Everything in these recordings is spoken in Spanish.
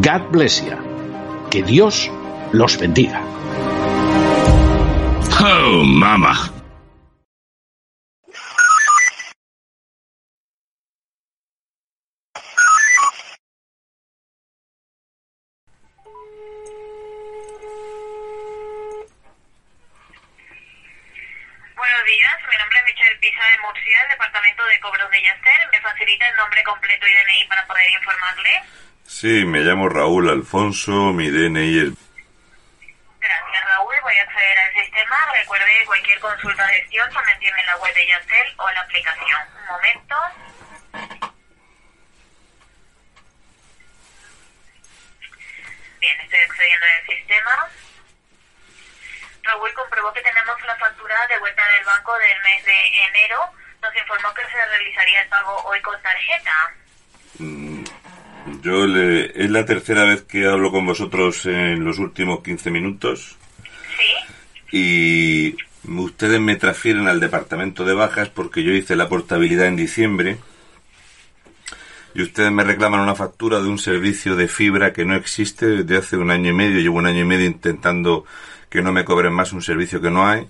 God bless you. Que Dios los bendiga. Oh, mama. Buenos días, mi nombre es Michelle Pisa de Murcia, del Departamento de Cobros de Yacer. ¿Me facilita el nombre completo y DNI para poder informarle? Sí, me llamo Raúl Alfonso, mi DNI es... Gracias, Raúl. Voy a acceder al sistema. Recuerde que cualquier consulta de gestión mantiene en la web de Yacel o la aplicación. Un momento. Bien, estoy accediendo al sistema. Raúl comprobó que tenemos la factura de vuelta del banco del mes de enero. Nos informó que se realizaría el pago hoy con tarjeta. Mm, Yo le... Es la tercera vez que hablo con vosotros en los últimos 15 minutos ¿Sí? y ustedes me transfieren al departamento de bajas porque yo hice la portabilidad en diciembre y ustedes me reclaman una factura de un servicio de fibra que no existe desde hace un año y medio. Llevo un año y medio intentando que no me cobren más un servicio que no hay.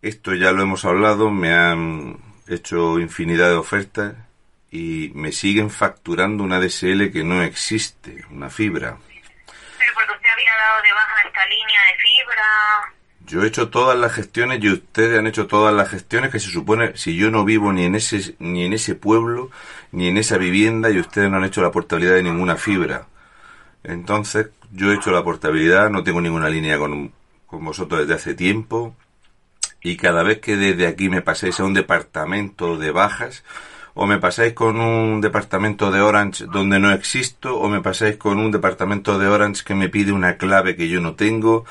Esto ya lo hemos hablado, me han hecho infinidad de ofertas y me siguen facturando una DSL que no existe, una fibra. Pero porque usted había dado de baja esta línea de fibra. Yo he hecho todas las gestiones y ustedes han hecho todas las gestiones que se supone si yo no vivo ni en ese ni en ese pueblo ni en esa vivienda y ustedes no han hecho la portabilidad de ninguna fibra. Entonces, yo he hecho la portabilidad, no tengo ninguna línea con, con vosotros desde hace tiempo y cada vez que desde aquí me pasáis a un departamento de bajas o me pasáis con un departamento de Orange donde no existo o me pasáis con un departamento de Orange que me pide una clave que yo no tengo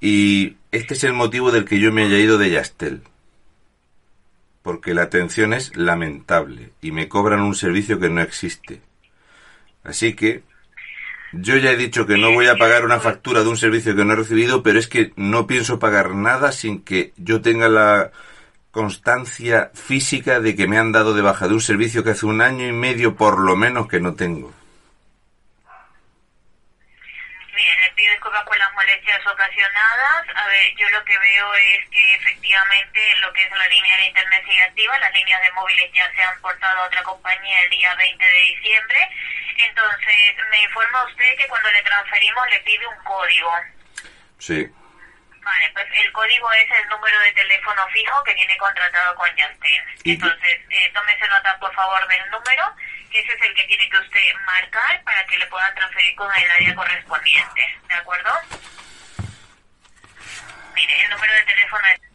y este es el motivo del que yo me haya ido de Yastel. Porque la atención es lamentable y me cobran un servicio que no existe. Así que yo ya he dicho que no voy a pagar una factura de un servicio que no he recibido, pero es que no pienso pagar nada sin que yo tenga la constancia física de que me han dado de baja de un servicio que hace un año y medio por lo menos que no tengo. Bien, le pido disculpas por las molestias ocasionadas. A ver, yo lo que veo es que efectivamente lo que es la línea de internet sigue activa, las líneas de móviles ya se han portado a otra compañía el día 20 de diciembre. Entonces, me informa usted que cuando le transferimos le pide un código. Sí. Vale, pues el código es el número de teléfono fijo que tiene contratado con Justin. ¿Y Entonces, eh, tómese nota por favor del número, que ese es el que tiene que usted marcar para que le puedan transferir con el área correspondiente. ¿De acuerdo? Mire, el número de teléfono es...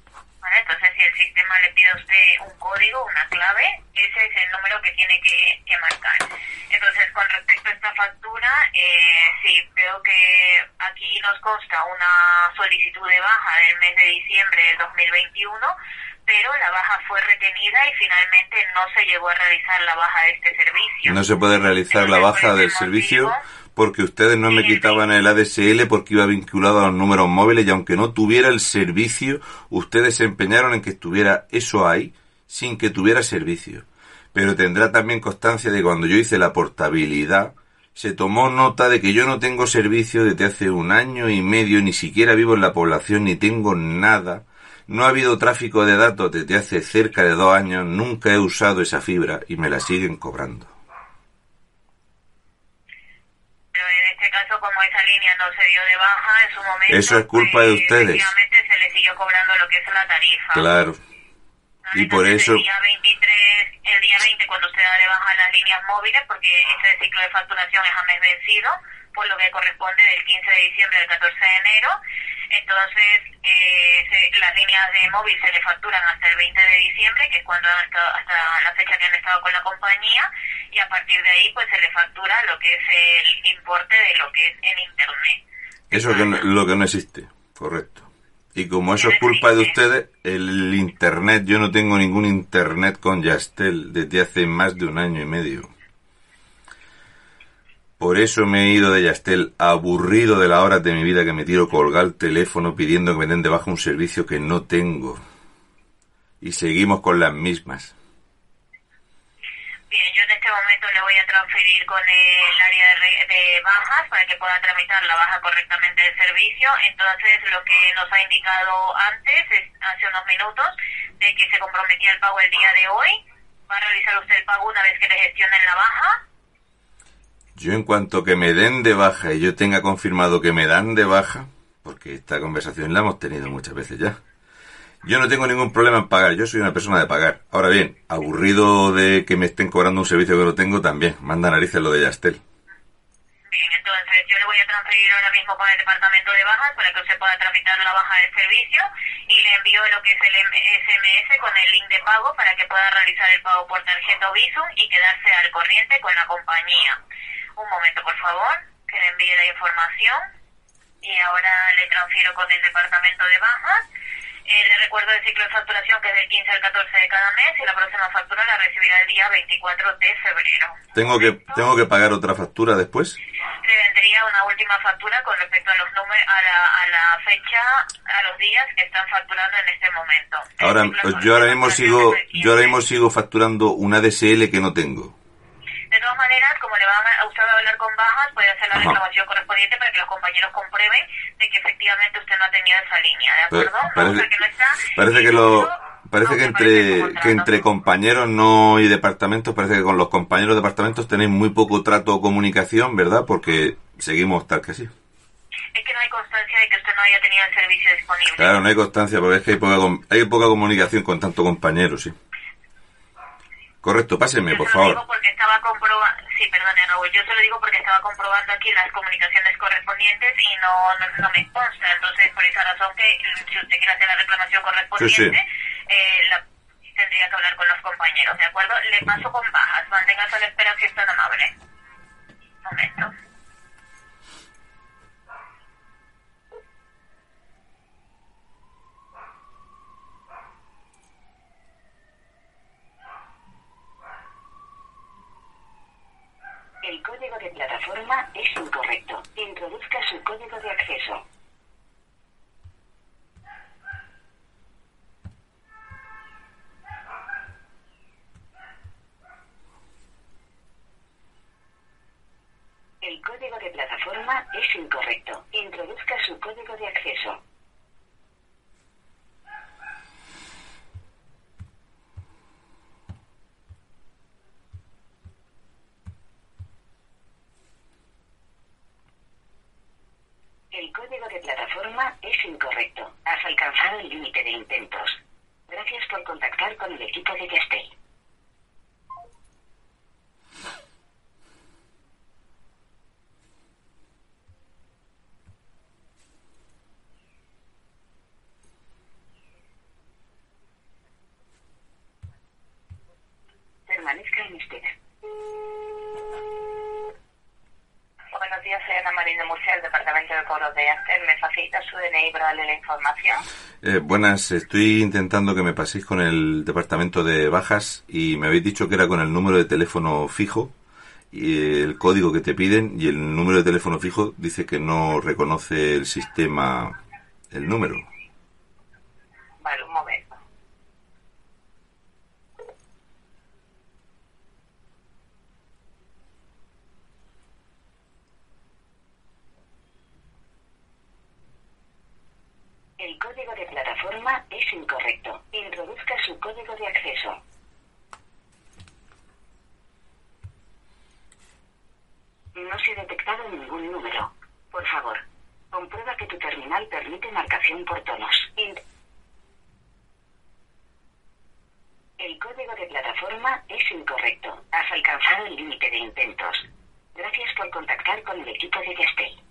Entonces si el sistema le pide a usted un código, una clave, ese es el número que tiene que, que marcar. Entonces, con respecto a esta factura, eh, sí, veo que aquí nos consta una solicitud de baja del mes de diciembre del 2021, pero la baja fue retenida y finalmente no se llegó a realizar la baja de este servicio. No se puede realizar la baja del ese servicio motivo, porque ustedes no me quitaban el ADSL porque iba vinculado a los números móviles y aunque no tuviera el servicio, ustedes se empeñaron en que estuviera eso ahí sin que tuviera servicio. Pero tendrá también constancia de que cuando yo hice la portabilidad, se tomó nota de que yo no tengo servicio desde hace un año y medio, ni siquiera vivo en la población, ni tengo nada. No ha habido tráfico de datos desde hace cerca de dos años, nunca he usado esa fibra y me la siguen cobrando. Pero en este caso, como esa línea no se dio de baja en su momento, Eso es culpa de pues, ustedes. Efectivamente se le siguió cobrando lo que es la tarifa. Claro. ¿De Y por eso- El día 23, el día 20, cuando usted da de baja las líneas móviles, porque ese ciclo de facturación es a mes vencido, por lo que corresponde del 15 de diciembre al 14 de enero. Entonces, eh, se- las líneas de móvil se le facturan hasta el 20 de diciembre, que es cuando han estado- hasta la fecha que han estado con la compañía, y a partir de ahí, pues se le factura lo que es el importe de lo que es en Internet. Eso que no- lo que no existe, correcto. Y como eso es culpa de ustedes, el internet, yo no tengo ningún internet con Yastel desde hace más de un año y medio. Por eso me he ido de Yastel, aburrido de las horas de mi vida que me tiro colgar el teléfono pidiendo que me den de baja un servicio que no tengo. Y seguimos con las mismas. Bien, yo en este momento le voy a transferir con el área de, de bajas para que pueda tramitar la baja correctamente del servicio. Entonces, lo que nos ha indicado antes, es, hace unos minutos, de que se comprometía el pago el día de hoy. ¿Va a realizar usted el pago una vez que le gestionen la baja? Yo en cuanto que me den de baja y yo tenga confirmado que me dan de baja, porque esta conversación la hemos tenido muchas veces ya, yo no tengo ningún problema en pagar, yo soy una persona de pagar. Ahora bien, aburrido de que me estén cobrando un servicio que no tengo también, manda narices lo de Yastel. Bien, entonces yo le voy a transferir ahora mismo con el departamento de bajas para que usted pueda tramitar la baja del servicio y le envío lo que es el SMS con el link de pago para que pueda realizar el pago por tarjeta o Visum y quedarse al corriente con la compañía. Un momento, por favor, que le envíe la información y ahora le transfiero con el departamento de bajas. Eh, le recuerdo el ciclo de facturación que es del 15 al 14 de cada mes y la próxima factura la recibirá el día 24 de febrero. ¿Tengo que, tengo que pagar otra factura después? le vendría una última factura con respecto a los números, a la, a la fecha, a los días que están facturando en este momento. Ahora, yo ahora mismo sigo, yo ahora 15. mismo sigo facturando una DSL que no tengo. De todas maneras, como le van a usted va a hablar con bajas, puede hacer la reclamación correspondiente para que los compañeros comprueben de que efectivamente usted no ha tenido esa línea, ¿de acuerdo? parece- O sea, que no está, Parece que lo parece que parece entre que entre compañeros no y departamentos parece que con los compañeros de departamentos tenéis muy poco trato o comunicación, ¿verdad? Porque seguimos tal que sí. Es que no hay constancia de que usted no haya tenido el servicio disponible. Claro, no hay constancia porque es que hay poca hay poca comunicación con tanto compañero, sí. Correcto, pásenme, por favor. porque estaba sí, perdone Raúl, yo se lo digo porque estaba comprobando aquí las comunicaciones correspondientes y no, no, no me consta, entonces por esa razón que si usted quiere hacer la reclamación correspondiente, eh, la- tendría que hablar con los compañeros, ¿de acuerdo? Le paso con bajas, manténgase a la espera si es tan amable. Un momento. El código de plataforma es incorrecto. Introduzca su código de acceso. El código de plataforma es incorrecto. Introduzca su código de acceso. El código de plataforma es incorrecto. Has alcanzado el límite de intentos. Gracias por contactar con el equipo de Yastel. Permanezca en espera. Buenos días, soy Ana María de Murcia, del Eh, buenas, estoy intentando que me paséis con el departamento de bajas y me habéis dicho que era con el número de teléfono fijo y el código que te piden y el número de teléfono fijo dice que no reconoce el sistema el número. Vale, un momento. El código de plataforma es incorrecto. Introduzca su código de acceso. No se ha detectado ningún número. Por favor, comprueba que tu terminal permite marcación por tonos. Int- código de plataforma es incorrecto. Has alcanzado el límite de intentos. Gracias por contactar con el equipo de Yastel.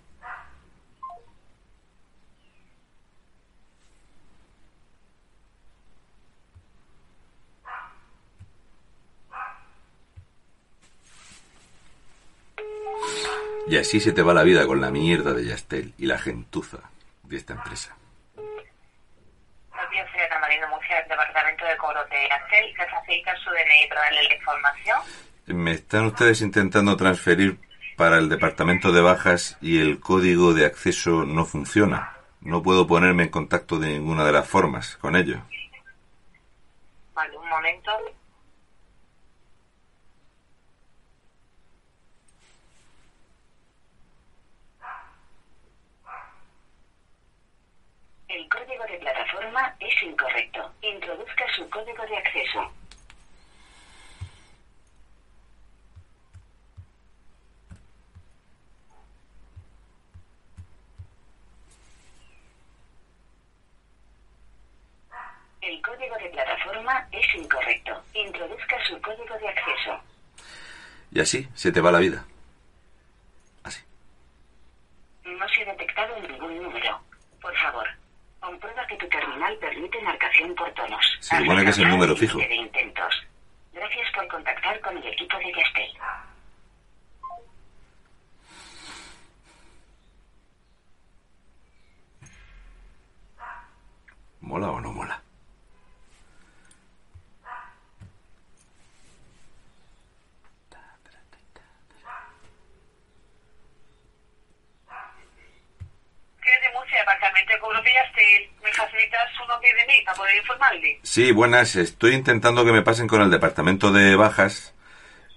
Y así se te va la vida con la mierda de Yastel y la gentuza de esta empresa. Buenos días, soy Ana Marina Murcia, del Departamento de Cobros de Acel. ¿Se facilita su DNI para darle la información? Me están ustedes intentando transferir para el departamento de bajas y el código de acceso no funciona. No puedo ponerme en contacto de ninguna de las formas con ellos. Vale, un momento. El código es incorrecto. Introduzca su código de acceso. El código de plataforma es incorrecto. Introduzca su código de acceso. Y así se te va la vida. Así. No se ha detectado ningún número. Por favor, comprueba que permite marcación por tonos. Se supone que es el número fijo. de intentos. Gracias por contactar con el equipo de Yastel. ¿Mola o no mola? ¿Qué de Murcia, Departamento de Cobros de Yastel? ¿Me facilita su nombre y DNI para poder informarle? Sí, buenas. Estoy intentando que me pasen con el departamento de bajas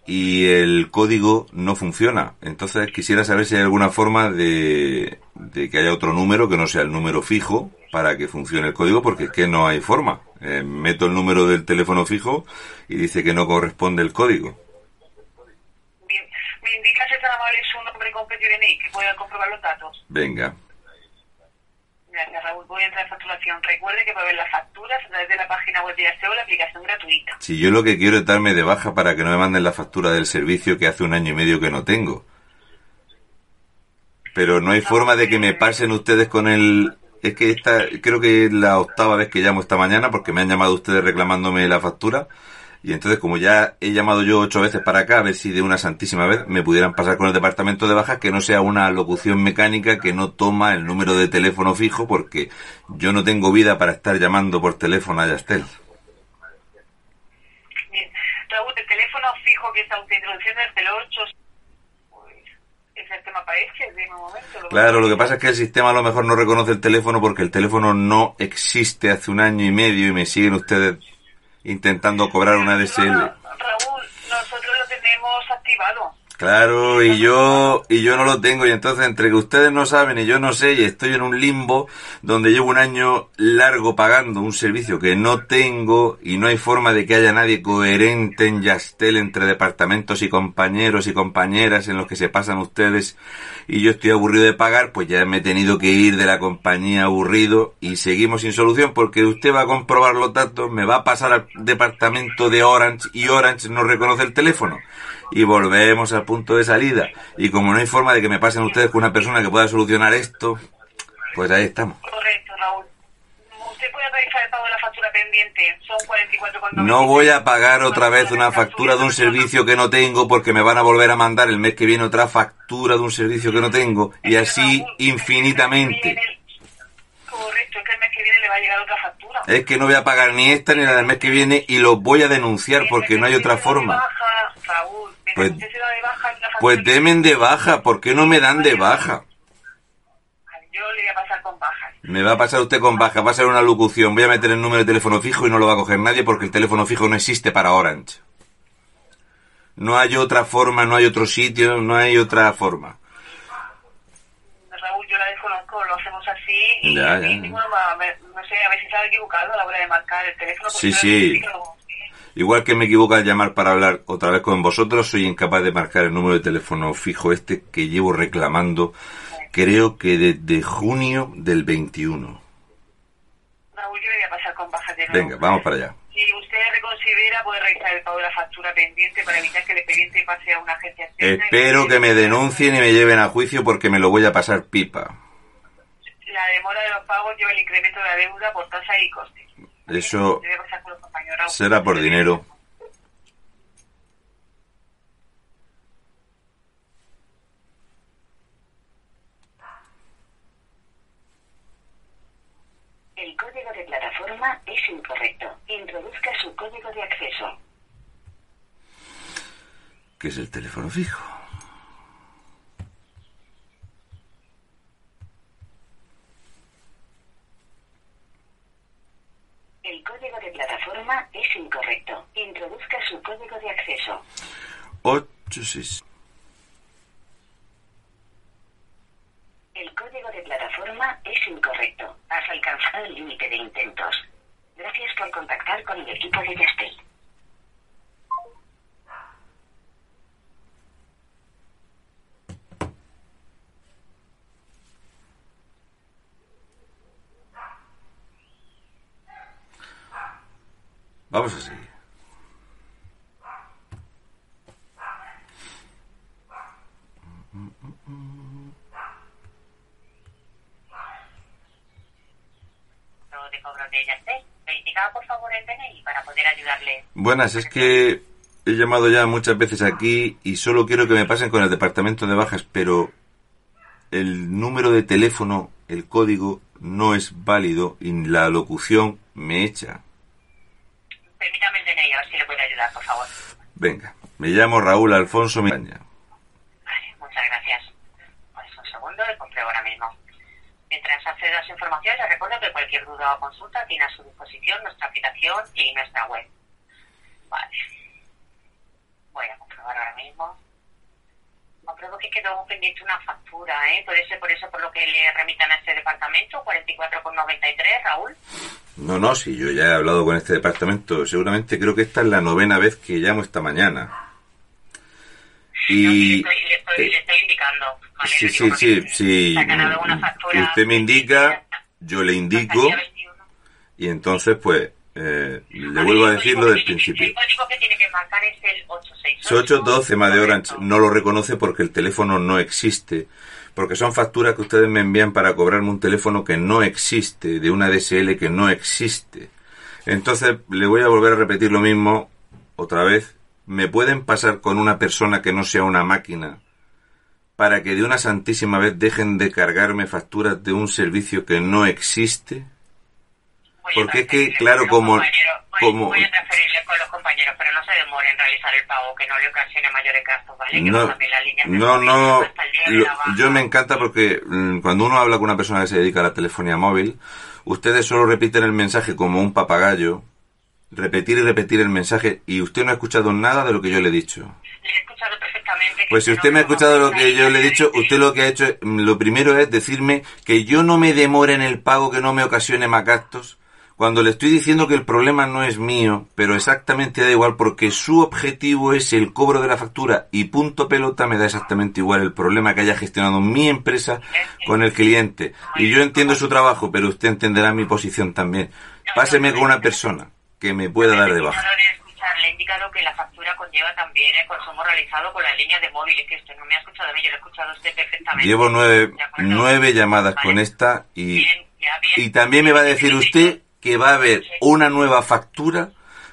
y el código no funciona. Entonces quisiera saber si hay alguna forma de, de que haya otro número que no sea el número fijo para que funcione el código, porque es que no hay forma. Eh, meto el número del teléfono fijo y dice que no corresponde el código. Bien. ¿Me indica si tan amable su nombre completo y DNI, que pueda comprobar los datos? Venga. Gracias, Raúl. Voy a entrar en facturación. Recuerde que puede ver las facturas a través de la página web de Yastel o la aplicación gratuita. Si yo lo que quiero es darme de baja para que no me manden la factura del servicio que hace un año y medio que no tengo. Pero no hay forma de que me pasen ustedes con el... Es que esta, creo que es la octava vez que llamo esta mañana porque me han llamado ustedes reclamándome la factura. Y entonces, como ya he llamado yo ocho veces para acá, a ver si de una santísima vez me pudieran pasar con el departamento de bajas, que no sea una locución mecánica que no toma el número de teléfono fijo, porque yo no tengo vida para estar llamando por teléfono a Yastel. Bien. Raúl, el teléfono fijo que está usted introduciendo es el 8... Pues, Claro, lo que pasa es que el sistema a lo mejor no reconoce el teléfono porque el teléfono no existe hace un año y medio y me siguen ustedes intentando cobrar una DSL. Raúl, nosotros lo tenemos activado. Claro, y yo y yo no lo tengo y entonces entre que ustedes no saben y yo no sé y estoy en un limbo donde llevo un año largo pagando un servicio que no tengo y no hay forma de que haya nadie coherente en Yastel entre departamentos y compañeros y compañeras en los que se pasan ustedes y yo estoy aburrido de pagar, pues ya me he tenido que ir de la compañía aburrido y seguimos sin solución porque usted va a comprobar los datos, me va a pasar al departamento de Orange y Orange no reconoce el teléfono y volvemos al punto de salida. Y como no hay forma de que me pasen ustedes con una persona que pueda solucionar esto, pues ahí estamos. Correcto, Raúl. Usted puede realizar el pago de la factura pendiente. Son 44,90. No voy a pagar otra vez una factura de un servicio que no tengo porque me van a volver a mandar el mes que viene otra factura de un servicio que no tengo y así infinitamente. Correcto, es que el mes que viene le va a llegar otra factura. Es que no voy a pagar ni esta ni la del mes que viene y lo voy a denunciar porque no hay otra forma. Raúl, Pues- usted se da de baja en Pues demen de baja, ¿por qué no me dan de baja? Yo le voy a pasar con bajas. Me va a pasar usted con baja, va a ser una locución, voy a meter el número de teléfono fijo y no lo va a coger nadie porque el teléfono fijo no existe para Orange. No hay otra forma, no hay otro sitio, no hay otra forma. Raúl, yo la desconozco, lo hacemos así y, Ya, ya, y no sé, a ver si se ha equivocado a la hora de marcar el teléfono. Sí, sí. necesito- Igual que me equivoco al llamar para hablar otra vez con vosotros, soy incapaz de marcar el número de teléfono fijo este que llevo reclamando, creo que desde junio del 21. Raúl, yo le voy a pasar con nuevo. Venga, vamos para allá. Si usted reconsidera pueda poder realizar el pago de la factura pendiente para evitar que el expediente pase a una agencia externa. Espero que me denuncien y me lleven a juicio porque me lo voy a pasar pipa. La demora de los pagos lleva el incremento de la deuda por tasa y costes. Eso será por dinero. El código de plataforma es incorrecto. Introduzca su código de acceso. que es el teléfono fijo. El código de plataforma es incorrecto. Introduzca su código de acceso. 86. El código de plataforma es incorrecto. Has alcanzado el límite de intentos. Gracias por contactar con el equipo de Yastel. Vamos a seguir. Lo de cobro de Yastel. Me indicaba por favor el DNI para poder ayudarle. Buenas, es que he llamado ya muchas veces aquí y solo quiero que me pasen con el departamento de bajas, pero el número de teléfono, el código, no es válido y la locución me echa. Permítame el DNI, a ver si le puede ayudar, por favor. Venga, me llamo Raúl Alfonso Miñaña. Vale, muchas gracias. Pues un segundo, le compruebo ahora mismo. Mientras accedo a su información, le recuerdo que cualquier duda o consulta tiene a su disposición nuestra aplicación y nuestra web. Vale. Voy a comprobar ahora mismo. Compruebo que quedó pendiente una factura, ¿eh? Puede ser por eso por lo que le remitan a este departamento, 44,93, Raúl. No, no, si yo ya he hablado con este departamento, seguramente creo que esta es la novena vez que llamo esta mañana. No, Y... sí, le, estoy, le, estoy, le estoy indicando. ¿vale? Sí, sí, sí, sí. factura Usted me indica, yo le indico hasta el día 21. y entonces pues eh, le vuelvo a decir lo del principio. El código que tiene que marcar es el 868. 812 más de Orange no lo reconoce porque el teléfono no existe. Porque son facturas que ustedes me envían para cobrarme un teléfono que no existe, de una DSL que no existe. Entonces le voy a volver a repetir lo mismo otra vez. ¿Me pueden pasar con una persona que no sea una máquina para que de una santísima vez dejen de cargarme facturas de un servicio que no existe? Voy Porque es que, claro, como- voy- como- Voy a transferirle con los compañeros, pero no se demore en realizar el pago, que no le ocasione mayores gastos, ¿vale? Que No, la línea no, no. lo- yo me encanta porque mm, cuando uno habla con una persona que se dedica a la telefonía móvil, ustedes solo repiten el mensaje como un papagayo, repetir y repetir el mensaje y usted no ha escuchado nada de lo que yo le he dicho. Le he escuchado perfectamente. que Pues si no usted me ha escuchado lo que yo le he dicho, usted lo que ha hecho, es- mm, lo primero es decirme que yo no me demore en el pago, que no me ocasione más gastos, cuando le estoy diciendo que el problema no es mío, pero exactamente da igual porque su objetivo es el cobro de la factura y punto pelota me da exactamente igual el problema que haya gestionado mi empresa con el cliente. Y yo entiendo su trabajo, pero usted entenderá mi posición también. Páseme con una persona que me pueda dar de baja. No de escuchar, le he indicado que la factura conlleva también el consumo realizado con las líneas de móvil. Es que usted no me ha escuchado a mí, yo lo he escuchado a usted perfectamente. Llevo nueve, nueve llamadas Vale. con esta y... Bien, ya, bien. Y también me va a decir usted que va a haber una nueva factura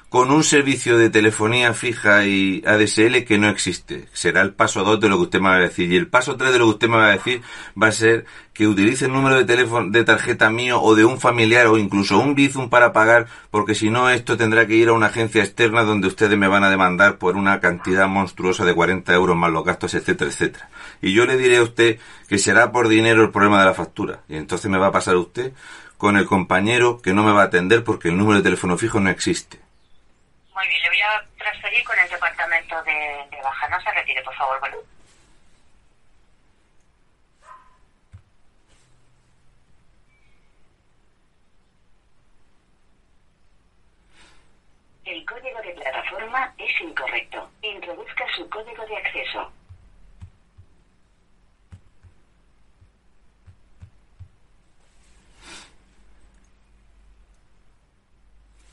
con un servicio de telefonía fija y ADSL que no existe. Será el paso 2 de lo que usted me va a decir. Y el paso 3 de lo que usted me va a decir va a ser que utilice el número de teléfono de tarjeta mío o de un familiar o incluso un Bizum para pagar, porque si no esto tendrá que ir a una agencia externa donde ustedes me van a demandar por una cantidad monstruosa de 40 euros más los gastos, etcétera, etcétera. Y yo le diré a usted que será por dinero el problema de la factura. Y entonces me va a pasar usted con el compañero que no me va a atender porque el número de teléfono fijo no existe. Muy bien, le voy a transferir con el departamento de, de baja. No se retire, por favor, bueno. El código de plataforma es incorrecto. Introduzca su código de acceso.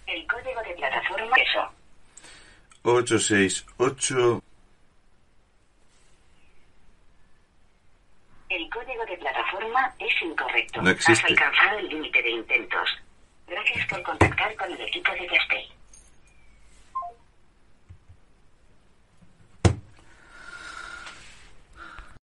El código de plataforma eso. 868. El código de plataforma es incorrecto. No existe. Has alcanzado el límite de intentos. Gracias por contactar con el equipo de.